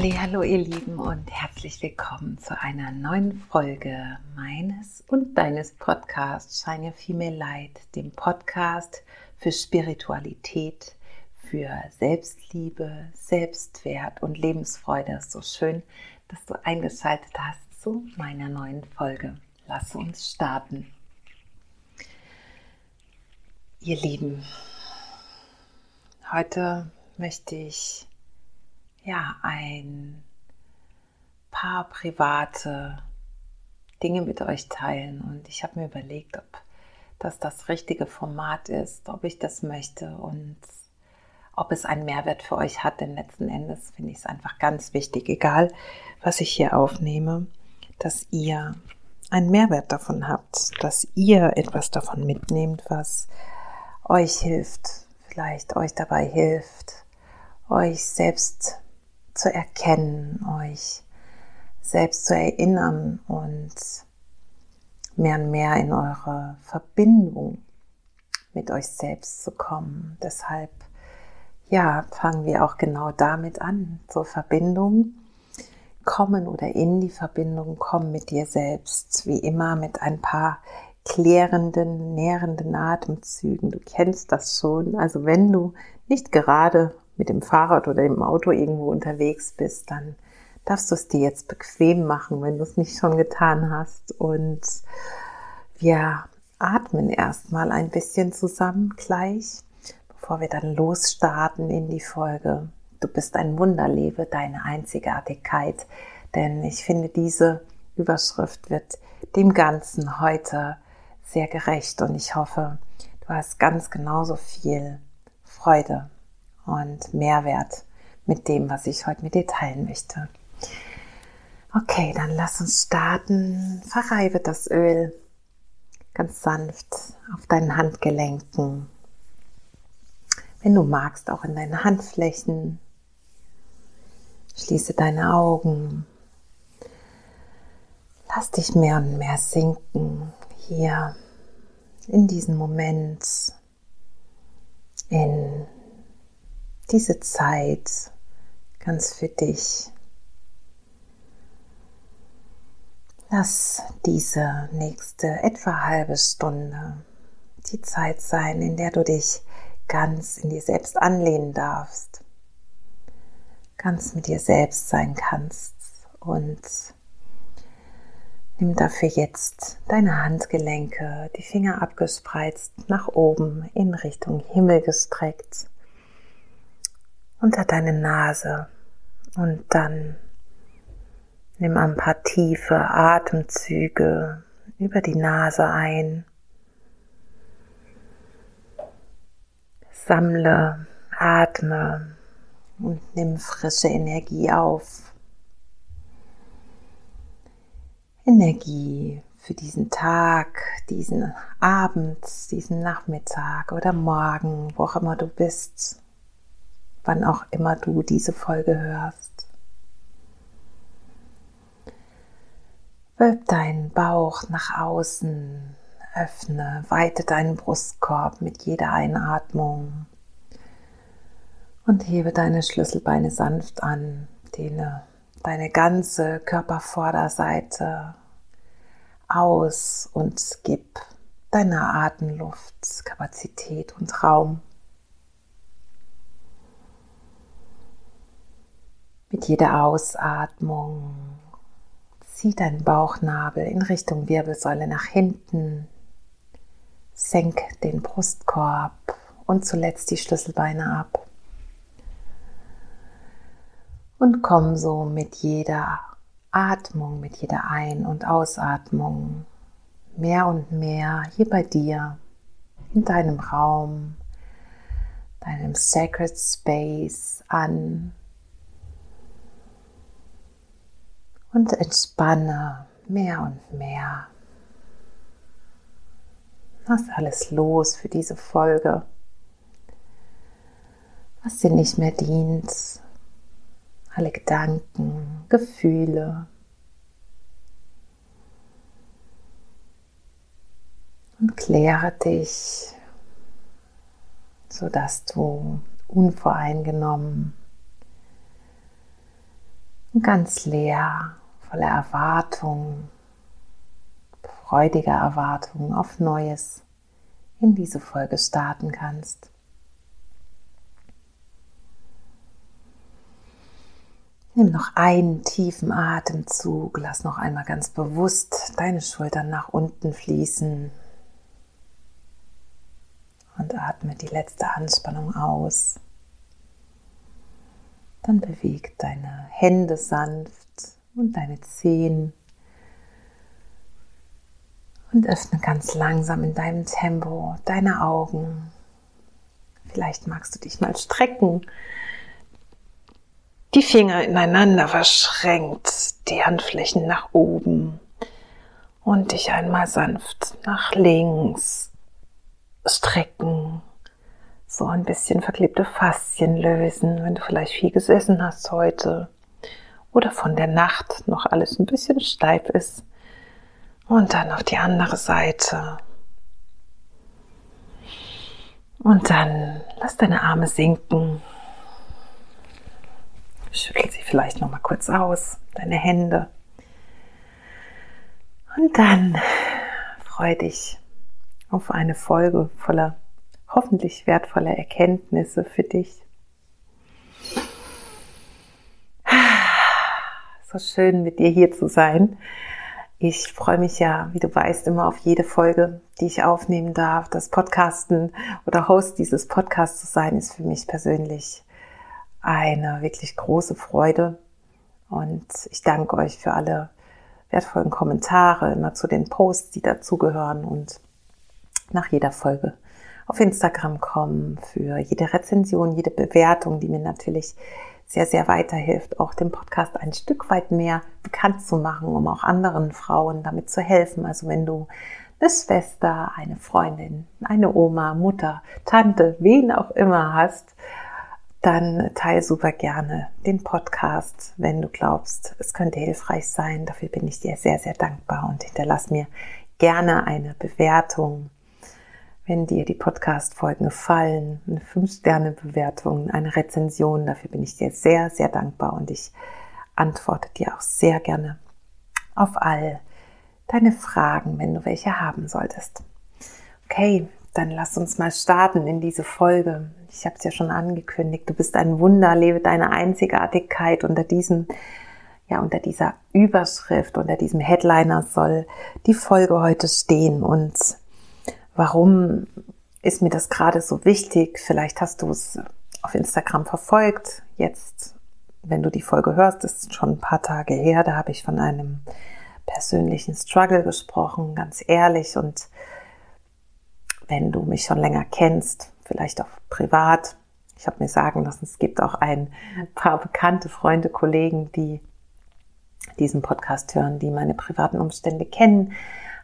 Hallo ihr Lieben und herzlich willkommen zu einer neuen Folge meines und deines Podcasts Shine Female Light, dem Podcast für Spiritualität, für Selbstliebe, Selbstwert und Lebensfreude. Es ist so schön, dass du eingeschaltet hast zu meiner neuen Folge. Lass uns starten. Ihr Lieben, heute möchte ich ja ein paar private Dinge mit euch teilen. Und ich habe mir überlegt, ob das das richtige Format ist, ob ich das möchte und ob es einen Mehrwert für euch hat, denn letzten Endes finde ich es einfach ganz wichtig, egal was ich hier aufnehme, dass ihr einen Mehrwert davon habt, dass ihr etwas davon mitnehmt, was euch hilft, vielleicht euch dabei hilft, euch selbst zu erkennen, euch selbst zu erinnern und mehr und mehr in eure Verbindung mit euch selbst zu kommen. Deshalb, ja, fangen wir auch genau damit an, zur Verbindung kommen oder in die Verbindung kommen mit dir selbst, wie immer mit ein paar klärenden, nährenden Atemzügen. Du kennst das schon. Also wenn du nicht gerade mit dem Fahrrad oder im Auto irgendwo unterwegs bist, dann darfst du es dir jetzt bequem machen, wenn du es nicht schon getan hast. Und wir atmen erstmal ein bisschen zusammen gleich, bevor wir dann losstarten in die Folge. Du bist ein Wunder, lebe deine Einzigartigkeit. Denn ich finde, diese Überschrift wird dem Ganzen heute sehr gerecht und ich hoffe, du hast ganz genauso viel Freude und Mehrwert mit dem, was ich heute mit dir teilen möchte. Okay, dann lass uns starten. Verreibe das Öl ganz sanft auf deinen Handgelenken. Wenn du magst, auch in deinen Handflächen. Schließe deine Augen. Lass dich mehr und mehr sinken hier in diesen Moment, in diese Zeit ganz für dich. Lass diese nächste etwa halbe Stunde die Zeit sein, in der du dich ganz in dir selbst anlehnen darfst, ganz mit dir selbst sein kannst und nimm dafür jetzt deine Handgelenke, die Finger abgespreizt nach oben in Richtung Himmel gestreckt unter deine Nase und dann nimm ein paar tiefe Atemzüge über die Nase ein. Sammle, atme und nimm frische Energie auf. Energie für diesen Tag, diesen Abend, diesen Nachmittag oder Morgen, wo auch immer du bist wann auch immer du diese Folge hörst. Wölb deinen Bauch nach außen, öffne, weite deinen Brustkorb mit jeder Einatmung und hebe deine Schlüsselbeine sanft an, dehne deine ganze Körpervorderseite aus und gib deiner Atemluft Kapazität und Raum. Mit jeder Ausatmung zieh deinen Bauchnabel in Richtung Wirbelsäule nach hinten. Senk den Brustkorb und zuletzt die Schlüsselbeine ab. Und komm so mit jeder Atmung, mit jeder Ein- und Ausatmung mehr und mehr hier bei dir, in deinem Raum, deinem Sacred Space an und entspanne mehr und mehr. Lass alles los für diese Folge, was dir nicht mehr dient. Alle Gedanken, Gefühle. Und kläre dich, sodass du unvoreingenommen und ganz leer, voller Erwartung, freudiger Erwartung auf Neues in diese Folge starten kannst. Nimm noch einen tiefen Atemzug, lass noch einmal ganz bewusst deine Schultern nach unten fließen und atme die letzte Anspannung aus. Dann beweg deine Hände sanft und deine Zehen und öffne ganz langsam in deinem Tempo deine Augen. Vielleicht magst du dich mal strecken die Finger ineinander verschränkt, die Handflächen nach oben und dich einmal sanft nach links strecken. So ein bisschen verklebte Faszien lösen, wenn du vielleicht viel gesessen hast heute oder von der Nacht noch alles ein bisschen steif ist. Und dann auf die andere Seite. Und dann lass deine Arme sinken Schüttel sie vielleicht noch mal kurz aus, deine Hände. Und dann freu dich auf eine Folge voller hoffentlich wertvoller Erkenntnisse für dich. So schön mit dir hier zu sein. Ich freue mich ja, wie du weißt, immer auf jede Folge, die ich aufnehmen darf. Das Podcasten oder Host dieses Podcasts zu sein, ist für mich persönlich eine wirklich große Freude. Und ich danke euch für alle wertvollen Kommentare, immer zu den Posts, die dazugehören und nach jeder Folge auf Instagram kommen, für jede Rezension, jede Bewertung, die mir natürlich sehr, sehr weiterhilft, auch den Podcast ein Stück weit mehr bekannt zu machen, um auch anderen Frauen damit zu helfen. Also wenn du eine Schwester, eine Freundin, eine Oma, Mutter, Tante, wen auch immer hast, dann teile super gerne den Podcast, wenn du glaubst, es könnte hilfreich sein. Dafür bin ich dir sehr, sehr dankbar und hinterlass mir gerne eine Bewertung. Wenn dir die Podcast-Folgen gefallen, eine 5-Sterne-Bewertung, eine Rezension, dafür bin ich dir sehr, sehr dankbar und ich antworte dir auch sehr gerne auf all deine Fragen, wenn du welche haben solltest. Okay, dann lass uns mal starten in diese Folge. Ich habe es ja schon angekündigt. Du bist ein Wunder, lebe deine Einzigartigkeit unter diesem, ja, unter dieser Überschrift, unter diesem Headliner soll die Folge heute stehen. Und warum ist mir das gerade so wichtig? Vielleicht hast du es auf Instagram verfolgt. Jetzt, wenn du die Folge hörst, ist schon ein paar Tage her. Da habe ich von einem persönlichen Struggle gesprochen, ganz ehrlich und wenn du mich schon länger kennst, vielleicht auch privat. Ich habe mir sagen lassen, es gibt auch ein paar bekannte Freunde, Kollegen, die diesen Podcast hören, die meine privaten Umstände kennen.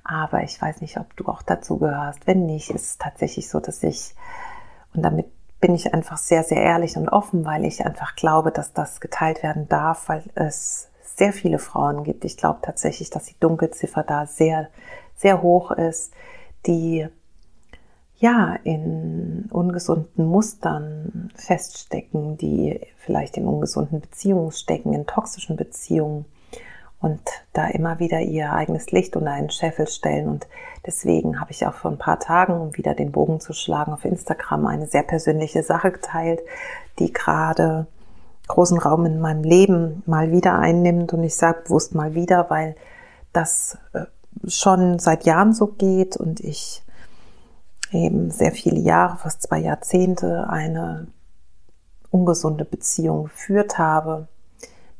Aber ich weiß nicht, ob du auch dazu gehörst. Wenn nicht, ist es tatsächlich so, dass ich, und damit bin ich einfach sehr, sehr ehrlich und offen, weil ich einfach glaube, dass das geteilt werden darf, weil es sehr viele Frauen gibt. Ich glaube tatsächlich, dass die Dunkelziffer da sehr, sehr hoch ist, die ja, in ungesunden Mustern feststecken, die vielleicht in ungesunden Beziehungen stecken, in toxischen Beziehungen und da immer wieder ihr eigenes Licht unter einen Scheffel stellen. Und deswegen habe ich auch vor ein paar Tagen, um wieder den Bogen zu schlagen, auf Instagram eine sehr persönliche Sache geteilt, die gerade großen Raum in meinem Leben mal wieder einnimmt. Und ich sage bewusst mal wieder, weil das äh, schon seit Jahren so geht und ich eben sehr viele Jahre, fast zwei Jahrzehnte, eine ungesunde Beziehung geführt habe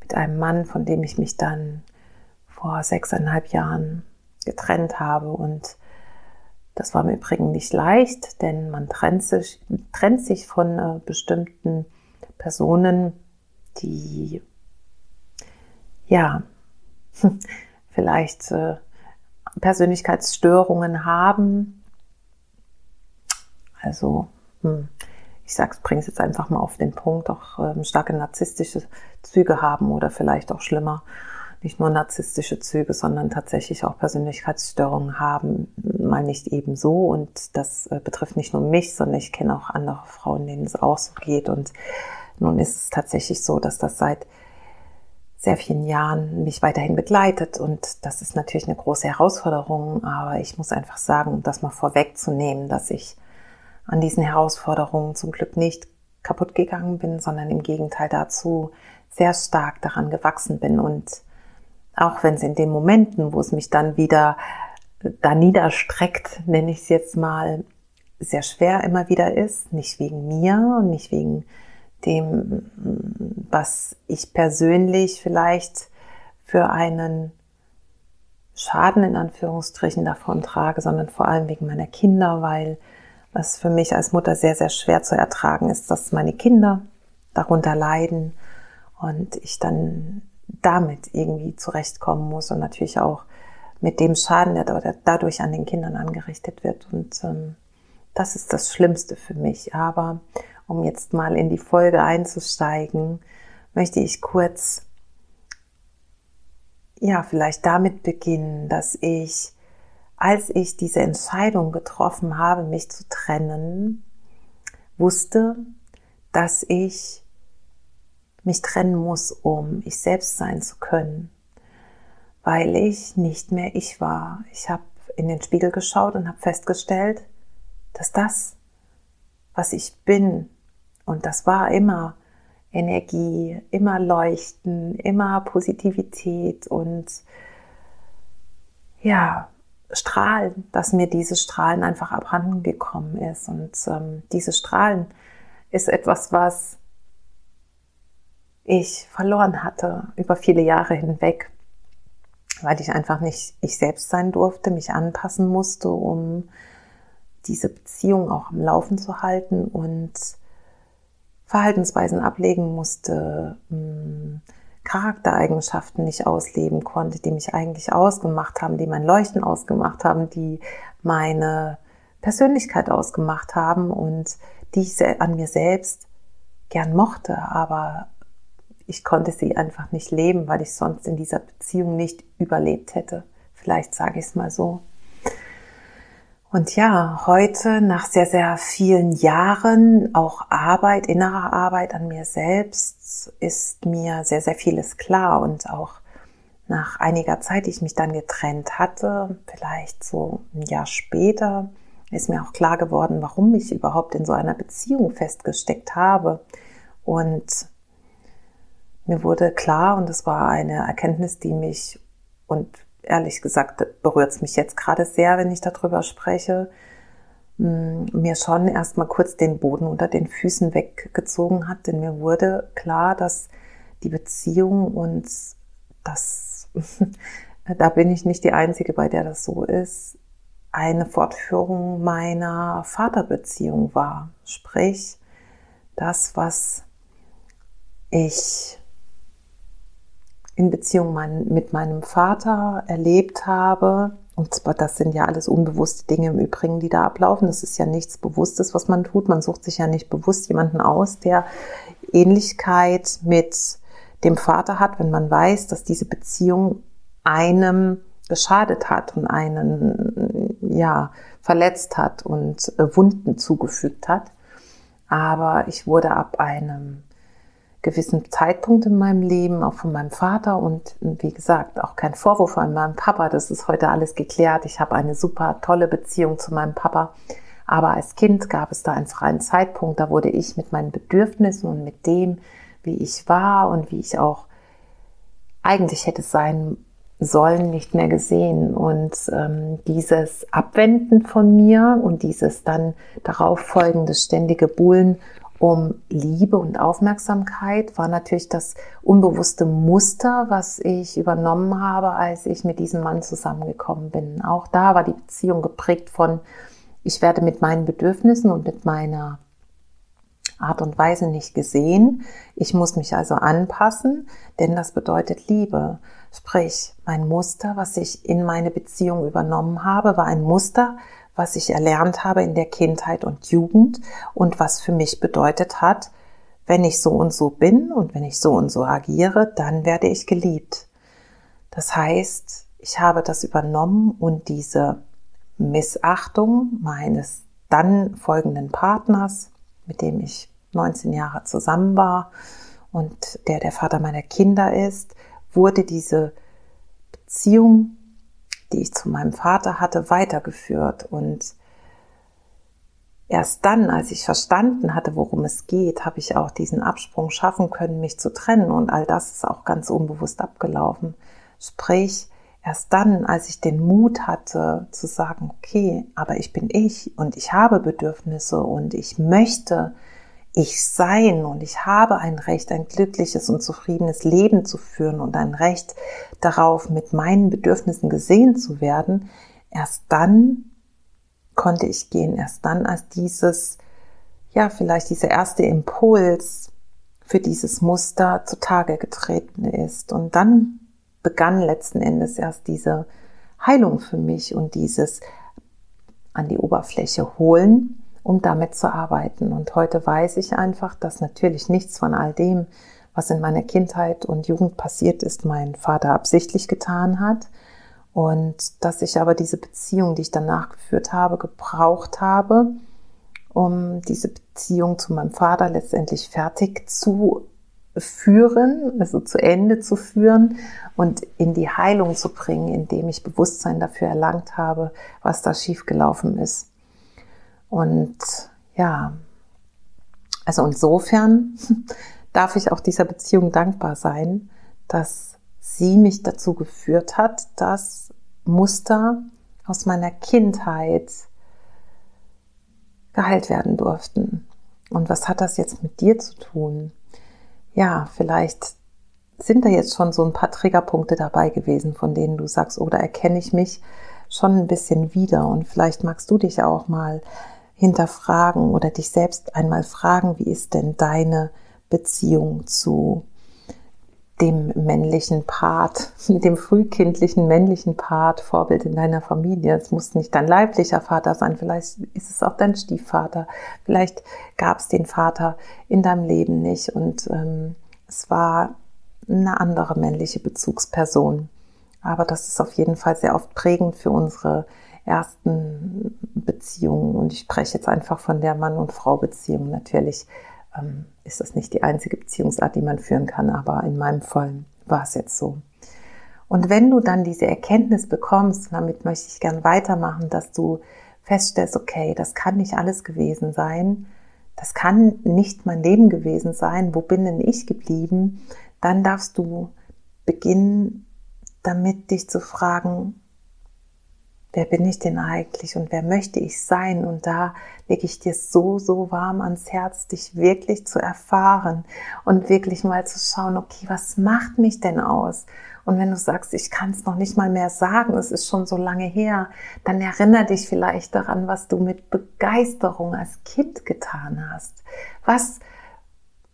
mit einem Mann, von dem ich mich dann vor sechseinhalb Jahren getrennt habe. Und das war mir übrigens nicht leicht, denn man trennt sich, trennt sich von äh, bestimmten Personen, die ja vielleicht äh, Persönlichkeitsstörungen haben, also, hm, ich sag's, bring's jetzt einfach mal auf den Punkt, auch ähm, starke narzisstische Züge haben oder vielleicht auch schlimmer, nicht nur narzisstische Züge, sondern tatsächlich auch Persönlichkeitsstörungen haben, mal nicht eben so. Und das äh, betrifft nicht nur mich, sondern ich kenne auch andere Frauen, denen es auch so geht. Und nun ist es tatsächlich so, dass das seit sehr vielen Jahren mich weiterhin begleitet und das ist natürlich eine große Herausforderung, aber ich muss einfach sagen, um das mal vorwegzunehmen, dass ich an diesen Herausforderungen zum Glück nicht kaputt gegangen bin, sondern im Gegenteil dazu sehr stark daran gewachsen bin und auch wenn es in den Momenten, wo es mich dann wieder da niederstreckt, nenne ich es jetzt mal, sehr schwer immer wieder ist, nicht wegen mir und nicht wegen dem, was ich persönlich vielleicht für einen Schaden in Anführungsstrichen davon trage, sondern vor allem wegen meiner Kinder, weil was für mich als Mutter sehr, sehr schwer zu ertragen ist, dass meine Kinder darunter leiden und ich dann damit irgendwie zurechtkommen muss und natürlich auch mit dem Schaden, der dadurch an den Kindern angerichtet wird. Und ähm, das ist das Schlimmste für mich. Aber um jetzt mal in die Folge einzusteigen, möchte ich kurz, ja, vielleicht damit beginnen, dass ich, als ich diese Entscheidung getroffen habe, mich zu trennen, wusste, dass ich mich trennen muss, um ich selbst sein zu können, weil ich nicht mehr ich war. Ich habe in den Spiegel geschaut und habe festgestellt, dass das, was ich bin, und das war immer Energie, immer Leuchten, immer Positivität und ja, Strahlen, dass mir diese Strahlen einfach abhanden gekommen ist. Und ähm, diese Strahlen ist etwas, was ich verloren hatte über viele Jahre hinweg, weil ich einfach nicht ich selbst sein durfte, mich anpassen musste, um diese Beziehung auch am Laufen zu halten und Verhaltensweisen ablegen musste, hm, Charaktereigenschaften nicht ausleben konnte, die mich eigentlich ausgemacht haben, die mein Leuchten ausgemacht haben, die meine Persönlichkeit ausgemacht haben und die ich an mir selbst gern mochte, aber ich konnte sie einfach nicht leben, weil ich sonst in dieser Beziehung nicht überlebt hätte. Vielleicht sage ich es mal so. Und ja, heute nach sehr, sehr vielen Jahren auch Arbeit, innerer Arbeit an mir selbst, ist mir sehr, sehr vieles klar und auch nach einiger Zeit, die ich mich dann getrennt hatte, vielleicht so ein Jahr später, ist mir auch klar geworden, warum ich überhaupt in so einer Beziehung festgesteckt habe. Und mir wurde klar, und es war eine Erkenntnis, die mich und ehrlich gesagt berührt es mich jetzt gerade sehr, wenn ich darüber spreche, mm, mir schon erstmal kurz den Boden unter den Füßen weggezogen hat, denn mir wurde klar, dass die Beziehung und das, da bin ich nicht die Einzige, bei der das so ist, eine Fortführung meiner Vaterbeziehung war. Sprich, das, was ich in Beziehung mein, mit meinem Vater erlebt habe. Und zwar, das sind ja alles unbewusste Dinge im Übrigen, die da ablaufen. Das ist ja nichts Bewusstes, was man tut. Man sucht sich ja nicht bewusst jemanden aus, der Ähnlichkeit mit dem Vater hat, wenn man weiß, dass diese Beziehung einem geschadet hat und einen, ja, verletzt hat und äh, Wunden zugefügt hat. Aber ich wurde ab einem gewissen Zeitpunkt in meinem Leben, auch von meinem Vater und wie gesagt, auch kein Vorwurf an meinem Papa, das ist heute alles geklärt. Ich habe eine super tolle Beziehung zu meinem Papa. Aber als Kind gab es da einen Zeitpunkt, da wurde ich mit meinen Bedürfnissen und mit dem, wie ich war und wie ich auch eigentlich hätte sein sollen, nicht mehr gesehen. Und ähm, dieses Abwenden von mir und dieses dann darauf folgende ständige Buhlen um Liebe und Aufmerksamkeit war natürlich das unbewusste Muster, was ich übernommen habe, als ich mit diesem Mann zusammengekommen bin. Auch da war die Beziehung geprägt von, ich werde mit meinen Bedürfnissen und mit meiner Art und Weise nicht gesehen. Ich muss mich also anpassen, denn das bedeutet Liebe. Sprich, mein Muster, was ich in meine Beziehung übernommen habe, war ein Muster, was ich erlernt habe in der Kindheit und Jugend und was für mich bedeutet hat, wenn ich so und so bin und wenn ich so und so agiere, dann werde ich geliebt. Das heißt, ich habe das übernommen und diese Missachtung meines dann folgenden Partners, mit dem ich 19 Jahre zusammen war und der der Vater meiner Kinder ist, wurde diese Beziehung, die ich zu meinem Vater hatte, weitergeführt. Und erst dann, als ich verstanden hatte, worum es geht, habe ich auch diesen Absprung schaffen können, mich zu trennen. Und all das ist auch ganz unbewusst abgelaufen. Sprich, erst dann, als ich den Mut hatte zu sagen, okay, aber ich bin ich und ich habe Bedürfnisse und ich möchte ich sein und ich habe ein Recht, ein glückliches und zufriedenes Leben zu führen und ein Recht darauf, mit meinen Bedürfnissen gesehen zu werden, erst dann konnte ich gehen, erst dann, als dieses, ja, vielleicht dieser erste Impuls für dieses Muster zutage getreten ist. Und dann begann letzten Endes erst diese Heilung für mich und dieses an die Oberfläche holen um damit zu arbeiten. Und heute weiß ich einfach, dass natürlich nichts von all dem, was in meiner Kindheit und Jugend passiert ist, mein Vater absichtlich getan hat. Und dass ich aber diese Beziehung, die ich danach geführt habe, gebraucht habe, um diese Beziehung zu meinem Vater letztendlich fertig zu führen, also zu Ende zu führen und in die Heilung zu bringen, indem ich Bewusstsein dafür erlangt habe, was da schiefgelaufen ist. Und ja, also insofern darf ich auch dieser Beziehung dankbar sein, dass sie mich dazu geführt hat, dass Muster aus meiner Kindheit geheilt werden durften. Und was hat das jetzt mit dir zu tun? Ja, vielleicht sind da jetzt schon so ein paar Triggerpunkte dabei gewesen, von denen du sagst, oder erkenne ich mich schon ein bisschen wieder und vielleicht magst du dich auch mal hinterfragen oder dich selbst einmal fragen, wie ist denn deine Beziehung zu dem männlichen Part, dem frühkindlichen männlichen Part, Vorbild in deiner Familie. Es muss nicht dein leiblicher Vater sein, vielleicht ist es auch dein Stiefvater, vielleicht gab es den Vater in deinem Leben nicht und ähm, es war eine andere männliche Bezugsperson. Aber das ist auf jeden Fall sehr oft prägend für unsere ersten Beziehungen, und ich spreche jetzt einfach von der Mann- und Frau-Beziehung, natürlich ähm, ist das nicht die einzige Beziehungsart, die man führen kann, aber in meinem Fall war es jetzt so. Und wenn du dann diese Erkenntnis bekommst, damit möchte ich gern weitermachen, dass du feststellst, okay, das kann nicht alles gewesen sein, das kann nicht mein Leben gewesen sein, wo bin denn ich geblieben, dann darfst du beginnen, damit dich zu fragen, wer bin ich denn eigentlich und wer möchte ich sein? Und da lege ich dir so, so warm ans Herz, dich wirklich zu erfahren und wirklich mal zu schauen, okay, was macht mich denn aus? Und wenn du sagst, ich kann es noch nicht mal mehr sagen, es ist schon so lange her, dann erinnere dich vielleicht daran, was du mit Begeisterung als Kind getan hast. Was,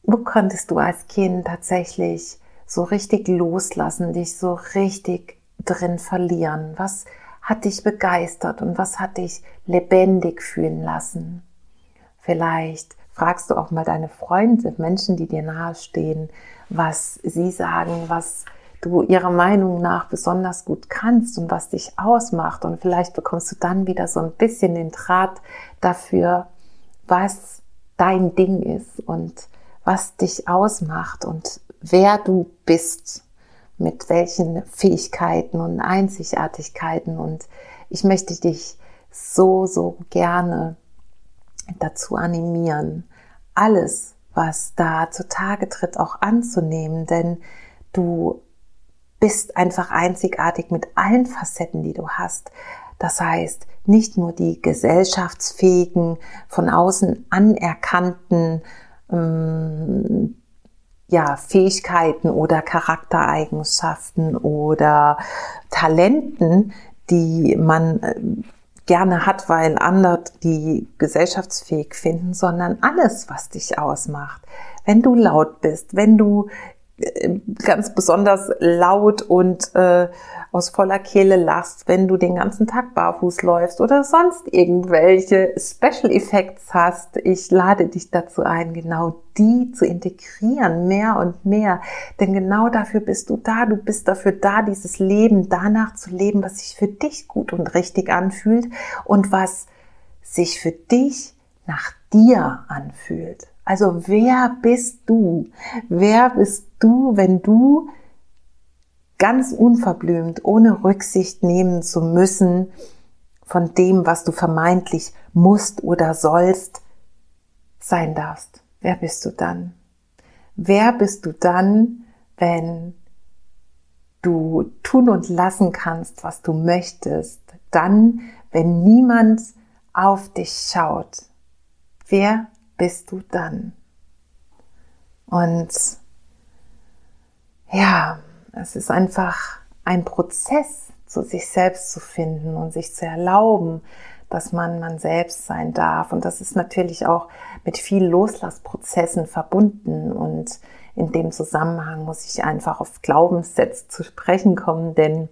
wo konntest du als Kind tatsächlich so richtig loslassen, dich so richtig drin verlieren? Was hat dich begeistert und was hat dich lebendig fühlen lassen? Vielleicht fragst du auch mal deine Freunde, Menschen, die dir nahestehen, was sie sagen, was du ihrer Meinung nach besonders gut kannst und was dich ausmacht. Und vielleicht bekommst du dann wieder so ein bisschen den Draht dafür, was dein Ding ist und was dich ausmacht und wer du bist mit welchen Fähigkeiten und Einzigartigkeiten. Und ich möchte dich so, so gerne dazu animieren, alles, was da zutage tritt, auch anzunehmen, denn du bist einfach einzigartig mit allen Facetten, die du hast. Das heißt, nicht nur die gesellschaftsfähigen, von außen anerkannten ähm, ja, Fähigkeiten oder Charaktereigenschaften oder Talenten, die man äh, gerne hat, weil andere die gesellschaftsfähig finden, sondern alles, was dich ausmacht. Wenn du laut bist, wenn du ganz besonders laut und äh, aus voller Kehle lachst, wenn du den ganzen Tag barfuß läufst oder sonst irgendwelche Special Effects hast. Ich lade dich dazu ein, genau die zu integrieren, mehr und mehr. Denn genau dafür bist du da. Du bist dafür da, dieses Leben danach zu leben, was sich für dich gut und richtig anfühlt und was sich für dich nach dir anfühlt. Also wer bist du? Wer bist du, wenn du ganz unverblümt, ohne Rücksicht nehmen zu müssen von dem, was du vermeintlich musst oder sollst, sein darfst. Wer bist du dann? Wer bist du dann, wenn du tun und lassen kannst, was du möchtest? Dann, wenn niemand auf dich schaut. Wer bist du dann? Und ja, es ist einfach ein Prozess, zu sich selbst zu finden und sich zu erlauben, dass man man selbst sein darf. Und das ist natürlich auch mit viel Loslassprozessen verbunden. Und in dem Zusammenhang muss ich einfach auf Glaubenssätze zu sprechen kommen, denn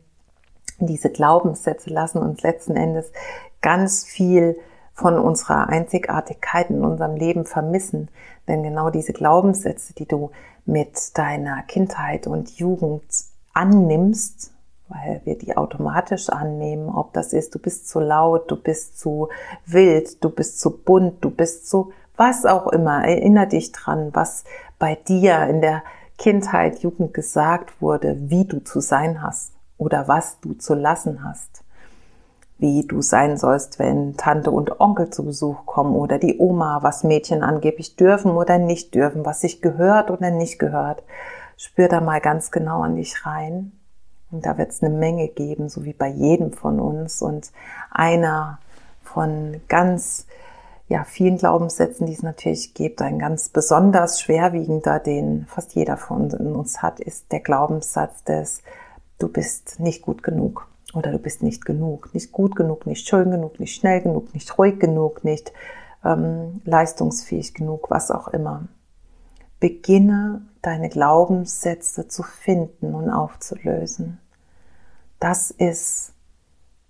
diese Glaubenssätze lassen uns letzten Endes ganz viel von unserer Einzigartigkeit in unserem Leben vermissen. Denn genau diese Glaubenssätze, die du mit deiner Kindheit und Jugend annimmst, weil wir die automatisch annehmen, ob das ist, du bist zu laut, du bist zu wild, du bist zu bunt, du bist zu was auch immer. Erinner dich dran, was bei dir in der Kindheit, Jugend gesagt wurde, wie du zu sein hast oder was du zu lassen hast. Wie du sein sollst, wenn Tante und Onkel zu Besuch kommen oder die Oma, was Mädchen angeblich dürfen oder nicht dürfen, was sich gehört oder nicht gehört. Spür da mal ganz genau an dich rein und da wird es eine Menge geben, so wie bei jedem von uns. Und einer von ganz ja, vielen Glaubenssätzen, die es natürlich gibt, ein ganz besonders schwerwiegender, den fast jeder von uns hat, ist der Glaubenssatz des Du bist nicht gut genug oder du bist nicht genug. Nicht gut genug, nicht schön genug, nicht schnell genug, nicht ruhig genug, nicht ähm, leistungsfähig genug, was auch immer. Beginne deine Glaubenssätze zu finden und aufzulösen. Das ist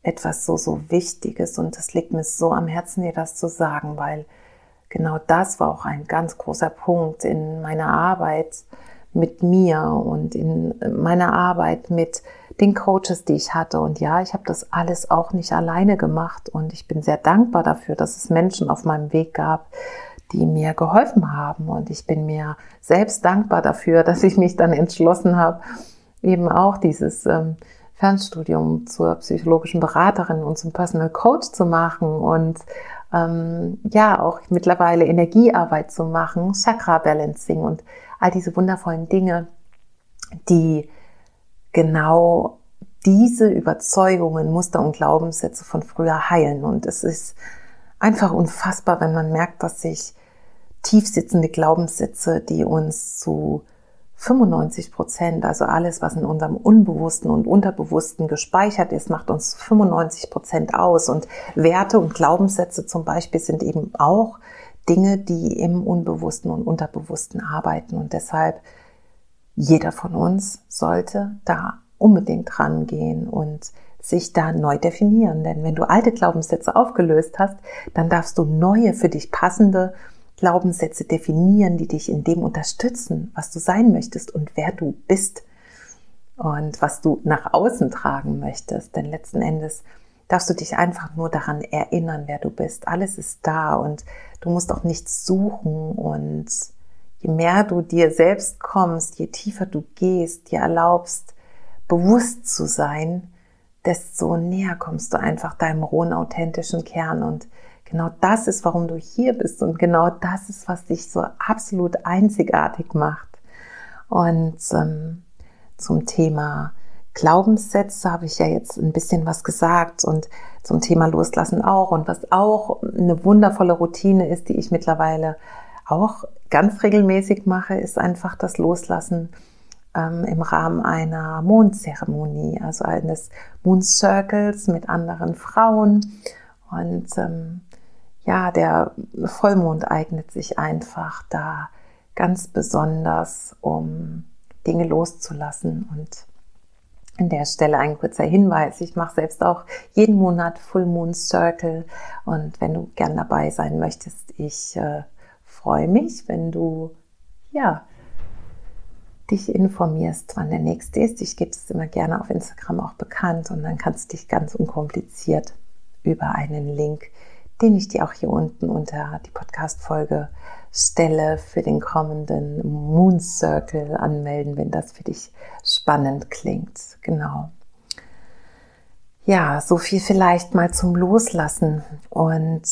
etwas so, so Wichtiges und es liegt mir so am Herzen, dir das zu sagen, weil genau das war auch ein ganz großer Punkt in meiner Arbeit mit mir und in meiner Arbeit mit den Coaches, die ich hatte. Und ja, ich habe das alles auch nicht alleine gemacht und ich bin sehr dankbar dafür, dass es Menschen auf meinem Weg gab, die mir geholfen haben. Und ich bin mir selbst dankbar dafür, dass ich mich dann entschlossen habe, eben auch dieses ähm, Fernstudium zur psychologischen Beraterin und zum Personal Coach zu machen und ähm, ja auch mittlerweile Energiearbeit zu machen, Chakra Balancing und all diese wundervollen Dinge, die genau diese Überzeugungen, Muster und Glaubenssätze von früher heilen. Und es ist einfach unfassbar, wenn man merkt, dass sich tiefsitzende Glaubenssätze, die uns zu 95 Prozent, also alles, was in unserem Unbewussten und Unterbewussten gespeichert ist, macht uns 95 Prozent aus. Und Werte und Glaubenssätze zum Beispiel sind eben auch Dinge, die im Unbewussten und Unterbewussten arbeiten. Und deshalb, jeder von uns sollte da unbedingt rangehen und sich da neu definieren. Denn wenn du alte Glaubenssätze aufgelöst hast, dann darfst du neue für dich passende Glaubenssätze definieren, die dich in dem unterstützen, was du sein möchtest und wer du bist und was du nach außen tragen möchtest. Denn letzten Endes darfst du dich einfach nur daran erinnern, wer du bist. Alles ist da und du musst auch nichts suchen und je mehr du dir selbst kommst, je tiefer du gehst, dir erlaubst, bewusst zu sein, desto näher kommst du einfach deinem rohen, authentischen Kern und Genau das ist, warum du hier bist und genau das ist, was dich so absolut einzigartig macht. Und ähm, zum Thema Glaubenssätze habe ich ja jetzt ein bisschen was gesagt und zum Thema Loslassen auch. Und was auch eine wundervolle Routine ist, die ich mittlerweile auch ganz regelmäßig mache, ist einfach das Loslassen ähm, im Rahmen einer Mondzeremonie, also eines Moon Circles mit anderen Frauen. Und ähm, ja, der Vollmond eignet sich einfach da ganz besonders, um Dinge loszulassen. Und an der Stelle ein kurzer Hinweis. Ich mache selbst auch jeden Monat Full Moon Circle. Und wenn du gern dabei sein möchtest, ich äh, freue mich, wenn du, ja, dich informierst, wann der nächste ist. Ich gebe es immer gerne auf Instagram auch bekannt und dann kannst du dich ganz unkompliziert über einen Link den ich dir auch hier unten unter die Podcast-Folge stelle für den kommenden Moon Circle anmelden, wenn das für dich spannend klingt. Genau. Ja, so viel vielleicht mal zum Loslassen und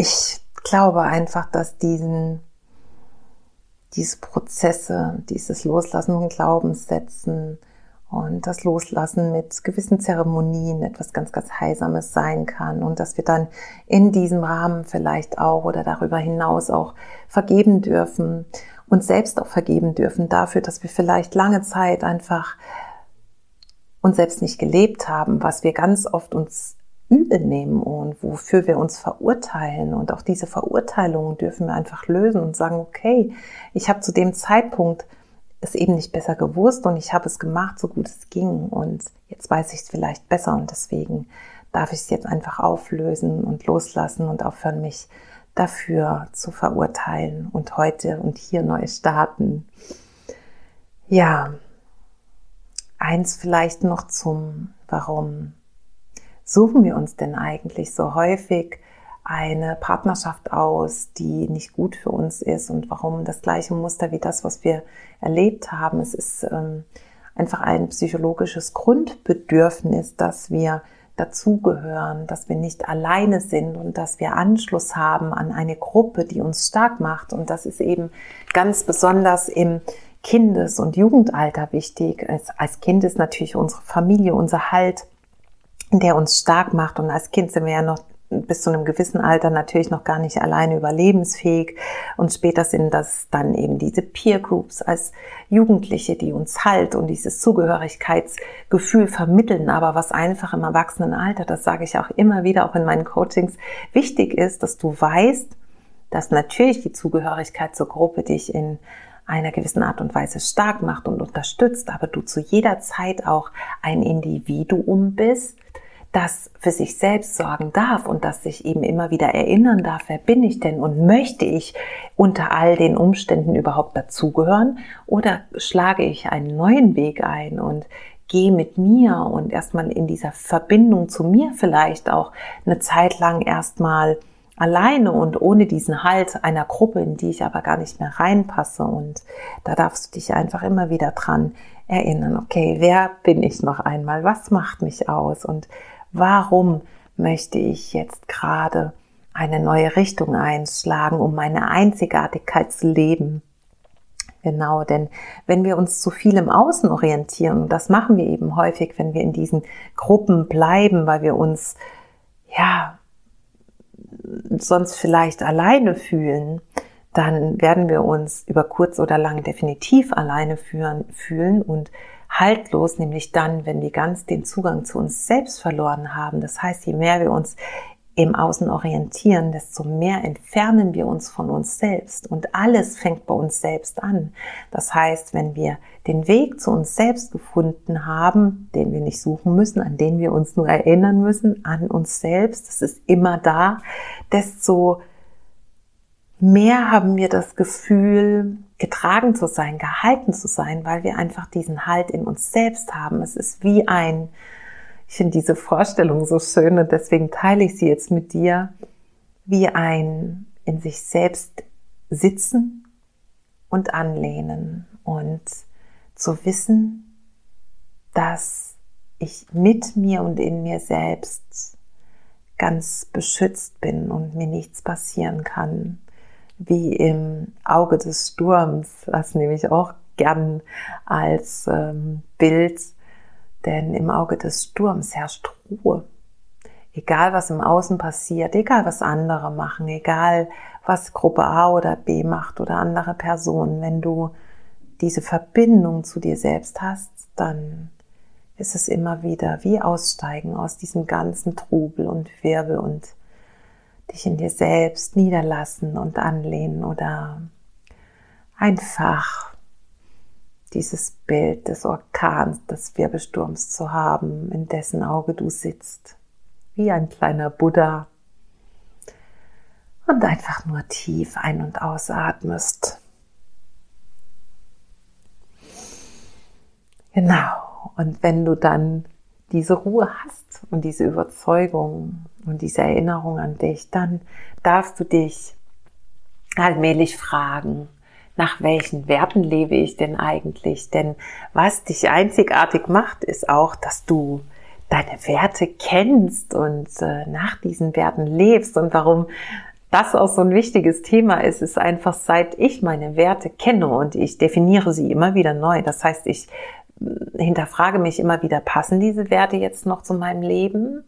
ich glaube einfach, dass diesen diese Prozesse, dieses Loslassen und Glaubenssätzen und das Loslassen mit gewissen Zeremonien etwas ganz, ganz Heilsames sein kann und dass wir dann in diesem Rahmen vielleicht auch oder darüber hinaus auch vergeben dürfen und selbst auch vergeben dürfen dafür, dass wir vielleicht lange Zeit einfach uns selbst nicht gelebt haben, was wir ganz oft uns übel nehmen und wofür wir uns verurteilen. Und auch diese Verurteilungen dürfen wir einfach lösen und sagen, okay, ich habe zu dem Zeitpunkt es eben nicht besser gewusst und ich habe es gemacht, so gut es ging. Und jetzt weiß ich es vielleicht besser und deswegen darf ich es jetzt einfach auflösen und loslassen und aufhören, mich dafür zu verurteilen und heute und hier neu starten. Ja, eins vielleicht noch zum Warum suchen wir uns denn eigentlich so häufig eine Partnerschaft aus, die nicht gut für uns ist und warum das gleiche Muster wie das, was wir erlebt haben. Es ist ähm, einfach ein psychologisches Grundbedürfnis, dass wir dazugehören, dass wir nicht alleine sind und dass wir Anschluss haben an eine Gruppe, die uns stark macht. Und das ist eben ganz besonders im Kindes- und Jugendalter wichtig. Als Kind ist natürlich unsere Familie, unser Halt, der uns stark macht. Und als Kind sind wir ja noch bis zu einem gewissen Alter natürlich noch gar nicht alleine überlebensfähig. Und später sind das dann eben diese Peer Groups als Jugendliche, die uns Halt und dieses Zugehörigkeitsgefühl vermitteln. Aber was einfach im Erwachsenenalter, das sage ich auch immer wieder, auch in meinen Coachings, wichtig ist, dass du weißt, dass natürlich die Zugehörigkeit zur Gruppe dich in einer gewissen Art und Weise stark macht und unterstützt, aber du zu jeder Zeit auch ein Individuum bist, das für sich selbst sorgen darf und das sich eben immer wieder erinnern darf, wer bin ich denn und möchte ich unter all den Umständen überhaupt dazugehören oder schlage ich einen neuen Weg ein und gehe mit mir und erstmal in dieser Verbindung zu mir vielleicht auch eine Zeit lang erstmal alleine und ohne diesen Halt einer Gruppe, in die ich aber gar nicht mehr reinpasse. Und da darfst du dich einfach immer wieder dran erinnern, okay, wer bin ich noch einmal? Was macht mich aus? Und warum möchte ich jetzt gerade eine neue Richtung einschlagen, um meine Einzigartigkeit zu leben? Genau, denn wenn wir uns zu viel im Außen orientieren, und das machen wir eben häufig, wenn wir in diesen Gruppen bleiben, weil wir uns, ja, sonst vielleicht alleine fühlen, dann werden wir uns über kurz oder lang definitiv alleine führen, fühlen und haltlos, nämlich dann, wenn wir ganz den Zugang zu uns selbst verloren haben. Das heißt, je mehr wir uns im Außen orientieren, desto mehr entfernen wir uns von uns selbst. Und alles fängt bei uns selbst an. Das heißt, wenn wir den Weg zu uns selbst gefunden haben, den wir nicht suchen müssen, an den wir uns nur erinnern müssen, an uns selbst, das ist immer da, desto mehr haben wir das Gefühl, getragen zu sein, gehalten zu sein, weil wir einfach diesen Halt in uns selbst haben. Es ist wie ein, ich finde diese Vorstellung so schön und deswegen teile ich sie jetzt mit dir, wie ein in sich selbst sitzen und anlehnen und zu wissen, dass ich mit mir und in mir selbst ganz beschützt bin und mir nichts passieren kann, wie im Auge des Sturms, was nehme ich auch gern als ähm, Bild denn im Auge des Sturms herrscht Ruhe. Egal was im Außen passiert, egal was andere machen, egal was Gruppe A oder B macht oder andere Personen, wenn du diese Verbindung zu dir selbst hast, dann ist es immer wieder wie aussteigen aus diesem ganzen Trubel und Wirbel und dich in dir selbst niederlassen und anlehnen oder einfach dieses Bild des Orkans, des Wirbelsturms zu haben, in dessen Auge du sitzt, wie ein kleiner Buddha und einfach nur tief ein- und ausatmest. Genau, und wenn du dann diese Ruhe hast und diese Überzeugung und diese Erinnerung an dich, dann darfst du dich allmählich fragen, nach welchen Werten lebe ich denn eigentlich? Denn was dich einzigartig macht, ist auch, dass du deine Werte kennst und äh, nach diesen Werten lebst. Und warum das auch so ein wichtiges Thema ist, ist einfach, seit ich meine Werte kenne und ich definiere sie immer wieder neu. Das heißt, ich äh, hinterfrage mich immer wieder, passen diese Werte jetzt noch zu meinem Leben?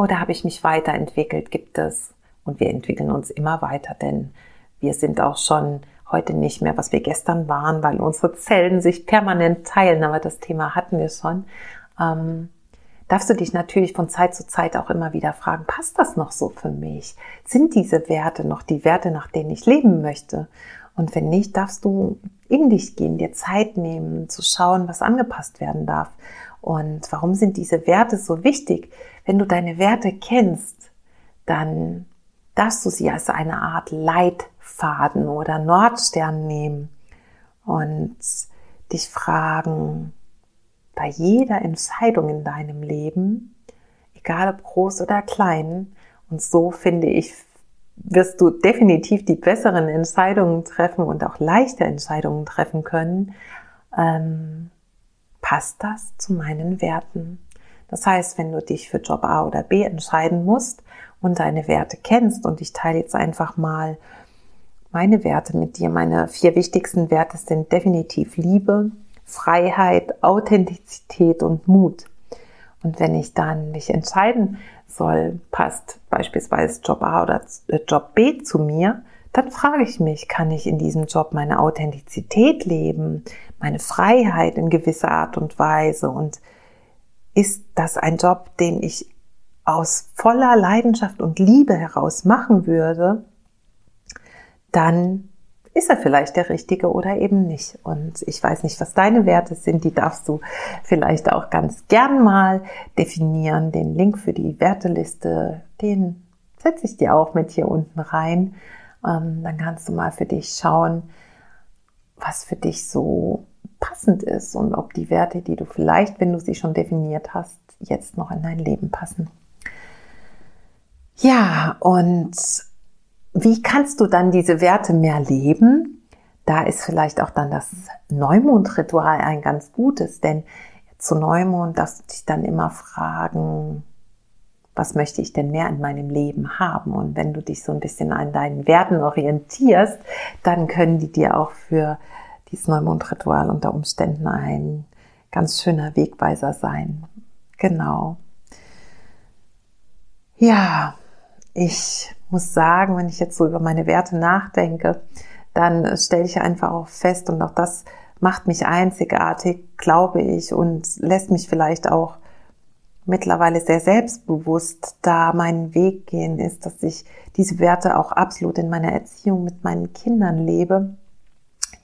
Oder habe ich mich weiterentwickelt? Gibt es, und wir entwickeln uns immer weiter, denn wir sind auch schon heute nicht mehr, was wir gestern waren, weil unsere Zellen sich permanent teilen, aber das Thema hatten wir schon. Ähm, darfst du dich natürlich von Zeit zu Zeit auch immer wieder fragen, passt das noch so für mich? Sind diese Werte noch die Werte, nach denen ich leben möchte? Und wenn nicht, darfst du in dich gehen, dir Zeit nehmen, zu schauen, was angepasst werden darf. Und warum sind diese Werte so wichtig? Wenn du deine Werte kennst, dann darfst du sie als eine Art Leitfaden oder Nordstern nehmen und dich fragen, bei jeder Entscheidung in deinem Leben, egal ob groß oder klein, und so finde ich, wirst du definitiv die besseren Entscheidungen treffen und auch leichte Entscheidungen treffen können, ähm, passt das zu meinen Werten? Das heißt, wenn du dich für Job A oder B entscheiden musst und deine Werte kennst, und ich teile jetzt einfach mal meine Werte mit dir, meine vier wichtigsten Werte sind definitiv Liebe, Freiheit, Authentizität und Mut. Und wenn ich dann mich entscheiden soll, passt beispielsweise Job A oder äh, Job B zu mir, dann frage ich mich, kann ich in diesem Job meine Authentizität leben, meine Freiheit in gewisser Art und Weise und ist das ein Job, den ich aus voller Leidenschaft und Liebe heraus machen würde, dann ist er vielleicht der richtige oder eben nicht. Und ich weiß nicht, was deine Werte sind, die darfst du vielleicht auch ganz gern mal definieren. Den Link für die Werteliste, den setze ich dir auch mit hier unten rein. Ähm, dann kannst du mal für dich schauen, was für dich so passend ist und ob die Werte, die du vielleicht, wenn du sie schon definiert hast, jetzt noch in dein Leben passen. Ja, und wie kannst du dann diese Werte mehr leben? Da ist vielleicht auch dann das Neumondritual ein ganz gutes, denn zu Neumond darfst du dich dann immer fragen, was möchte ich denn mehr in meinem Leben haben? Und wenn du dich so ein bisschen an deinen Werten orientierst, dann können die dir auch für dieses Neumondritual unter Umständen ein ganz schöner Wegweiser sein. Genau. Ja, ich muss sagen, wenn ich jetzt so über meine Werte nachdenke, dann stelle ich einfach auch fest und auch das macht mich einzigartig, glaube ich, und lässt mich vielleicht auch mittlerweile sehr selbstbewusst da meinen Weg gehen, ist, dass ich diese Werte auch absolut in meiner Erziehung mit meinen Kindern lebe.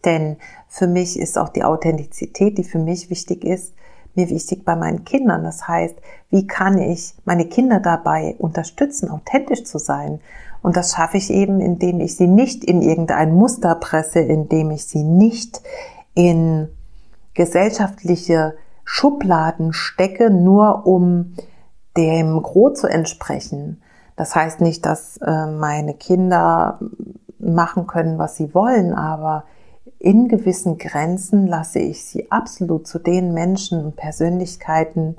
Denn für mich ist auch die Authentizität, die für mich wichtig ist, mir wichtig bei meinen Kindern. Das heißt, wie kann ich meine Kinder dabei unterstützen, authentisch zu sein? Und das schaffe ich eben, indem ich sie nicht in irgendein Muster presse, indem ich sie nicht in gesellschaftliche Schubladen stecke, nur um dem Gros zu entsprechen. Das heißt nicht, dass äh, meine Kinder machen können, was sie wollen, aber in gewissen Grenzen lasse ich sie absolut zu den Menschen und Persönlichkeiten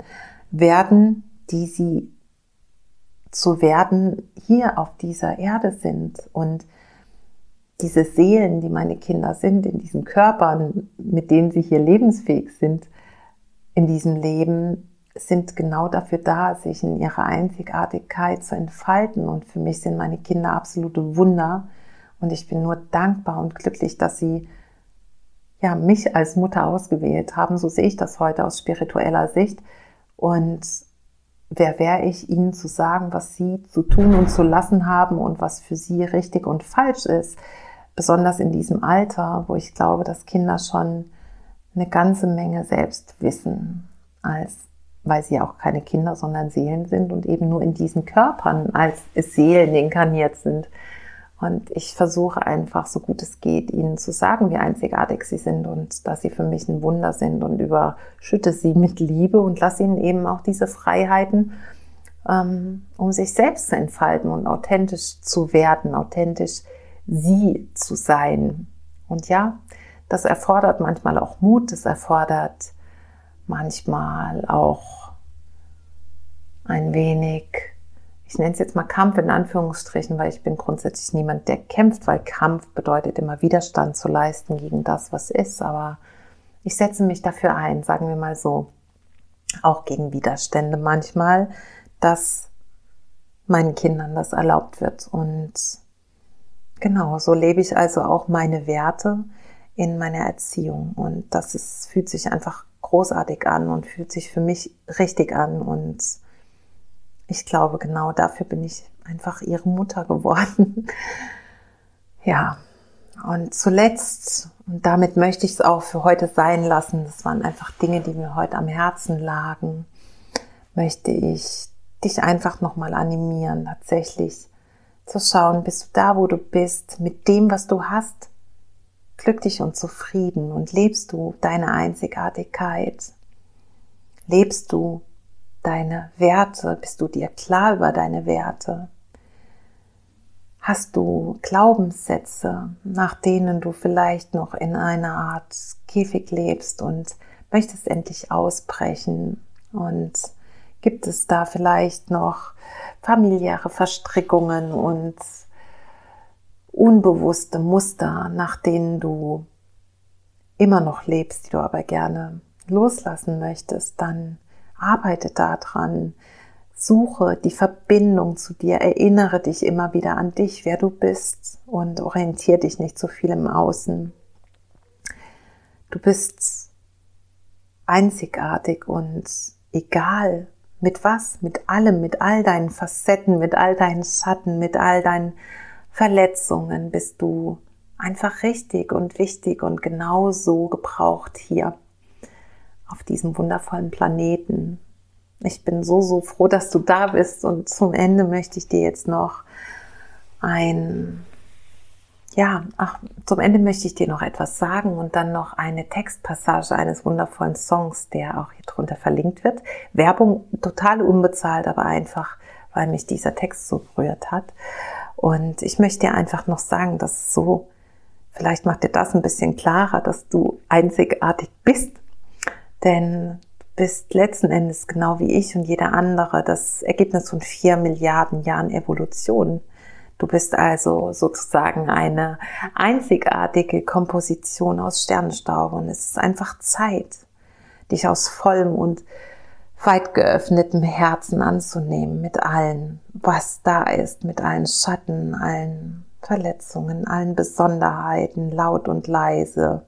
werden, die sie zu werden hier auf dieser Erde sind. Und diese Seelen, die meine Kinder sind, in diesen Körpern, mit denen sie hier lebensfähig sind, in diesem Leben, sind genau dafür da, sich in ihrer Einzigartigkeit zu entfalten. Und für mich sind meine Kinder absolute Wunder. Und ich bin nur dankbar und glücklich, dass sie ja, mich als Mutter ausgewählt haben. So sehe ich das heute aus spiritueller Sicht. Und wer wäre ich, ihnen zu sagen, was sie zu tun und zu lassen haben und was für sie richtig und falsch ist. Besonders in diesem Alter, wo ich glaube, dass Kinder schon eine ganze Menge selbst wissen, als weil sie auch keine Kinder, sondern Seelen sind und eben nur in diesen Körpern als Seelen inkarniert sind. Und ich versuche einfach, so gut es geht, ihnen zu sagen, wie einzigartig sie sind und dass sie für mich ein Wunder sind und überschütte sie mit Liebe und lasse ihnen eben auch diese Freiheiten, ähm, um sich selbst zu entfalten und authentisch zu werden, authentisch sie zu sein. Und ja, das erfordert manchmal auch Mut, das erfordert manchmal auch ein wenig ich nenne es jetzt mal Kampf in Anführungsstrichen, weil ich bin grundsätzlich niemand, der kämpft, weil Kampf bedeutet immer Widerstand zu leisten gegen das, was ist. Aber ich setze mich dafür ein, sagen wir mal so, auch gegen Widerstände manchmal, dass meinen Kindern das erlaubt wird. Und genau, so lebe ich also auch meine Werte in meiner Erziehung. Und das ist, fühlt sich einfach großartig an und fühlt sich für mich richtig an und ich glaube, genau dafür bin ich einfach ihre Mutter geworden. ja, und zuletzt, und damit möchte ich es auch für heute sein lassen, das waren einfach Dinge, die mir heute am Herzen lagen, möchte ich dich einfach nochmal animieren, tatsächlich zu schauen, bist du da, wo du bist, mit dem, was du hast, glücklich und zufrieden und lebst du deine Einzigartigkeit? Lebst du deine Werte? Bist du dir klar über deine Werte? Hast du Glaubenssätze, nach denen du vielleicht noch in einer Art Käfig lebst und möchtest endlich ausbrechen? Und gibt es da vielleicht noch familiäre Verstrickungen und unbewusste Muster, nach denen du immer noch lebst, die du aber gerne loslassen möchtest, dann Arbeite daran. Suche die Verbindung zu dir. Erinnere dich immer wieder an dich, wer du bist und orientiere dich nicht zu viel im Außen. Du bist einzigartig und egal mit was, mit allem, mit all deinen Facetten, mit all deinen Schatten, mit all deinen Verletzungen bist du einfach richtig und wichtig und genauso gebraucht hier auf diesem wundervollen Planeten. Ich bin so, so froh, dass du da bist und zum Ende möchte ich dir jetzt noch ein, ja, ach, zum Ende möchte ich dir noch etwas sagen und dann noch eine Textpassage eines wundervollen Songs, der auch hier drunter verlinkt wird. Werbung total unbezahlt, aber einfach, weil mich dieser Text so berührt hat. Und ich möchte dir einfach noch sagen, dass so, vielleicht macht dir das ein bisschen klarer, dass du einzigartig bist denn du bist letzten Endes genau wie ich und jeder andere das Ergebnis von vier Milliarden Jahren Evolution. Du bist also sozusagen eine einzigartige Komposition aus Sternenstaub und es ist einfach Zeit, dich aus vollem und weit geöffnetem Herzen anzunehmen mit allem, was da ist, mit allen Schatten, allen Verletzungen, allen Besonderheiten, laut und leise,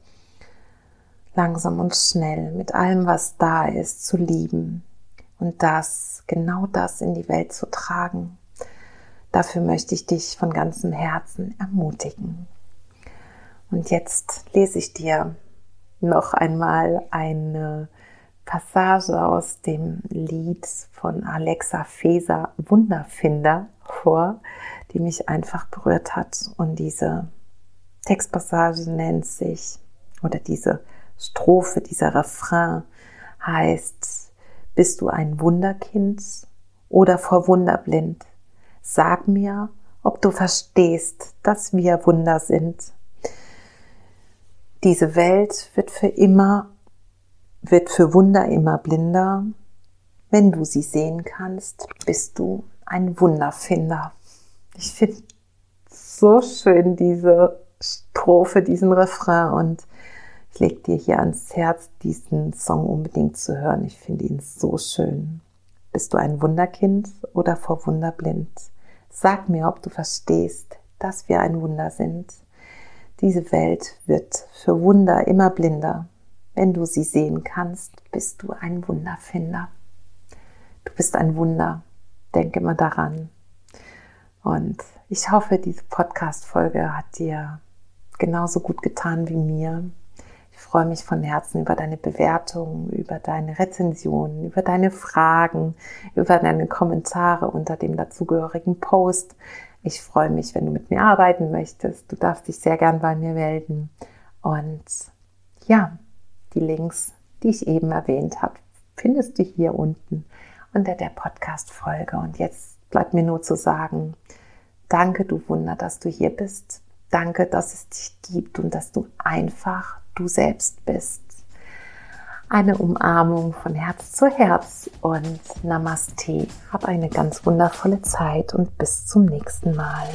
langsam und schnell mit allem, was da ist, zu lieben und das, genau das in die Welt zu tragen. Dafür möchte ich dich von ganzem Herzen ermutigen. Und jetzt lese ich dir noch einmal eine Passage aus dem Lied von Alexa Feser Wunderfinder vor, die mich einfach berührt hat. Und diese Textpassage nennt sich, oder diese Strophe, dieser Refrain heißt, bist du ein Wunderkind oder vor Wunder blind? Sag mir, ob du verstehst, dass wir Wunder sind. Diese Welt wird für immer, wird für Wunder immer blinder. Wenn du sie sehen kannst, bist du ein Wunderfinder. Ich finde so schön diese Strophe, diesen Refrain und ich lege dir hier ans Herz, diesen Song unbedingt zu hören. Ich finde ihn so schön. Bist du ein Wunderkind oder vor Wunder blind? Sag mir, ob du verstehst, dass wir ein Wunder sind. Diese Welt wird für Wunder immer blinder. Wenn du sie sehen kannst, bist du ein Wunderfinder. Du bist ein Wunder. Denke immer daran. Und ich hoffe, diese Podcast-Folge hat dir genauso gut getan wie mir. Ich freue mich von Herzen über deine Bewertungen, über deine Rezensionen, über deine Fragen, über deine Kommentare unter dem dazugehörigen Post. Ich freue mich, wenn du mit mir arbeiten möchtest. Du darfst dich sehr gern bei mir melden. Und ja, die Links, die ich eben erwähnt habe, findest du hier unten unter der Podcast-Folge. Und jetzt bleibt mir nur zu sagen, danke, du Wunder, dass du hier bist. Danke, dass es dich gibt und dass du einfach du selbst bist. Eine Umarmung von Herz zu Herz und Namaste. Hab eine ganz wundervolle Zeit und bis zum nächsten Mal.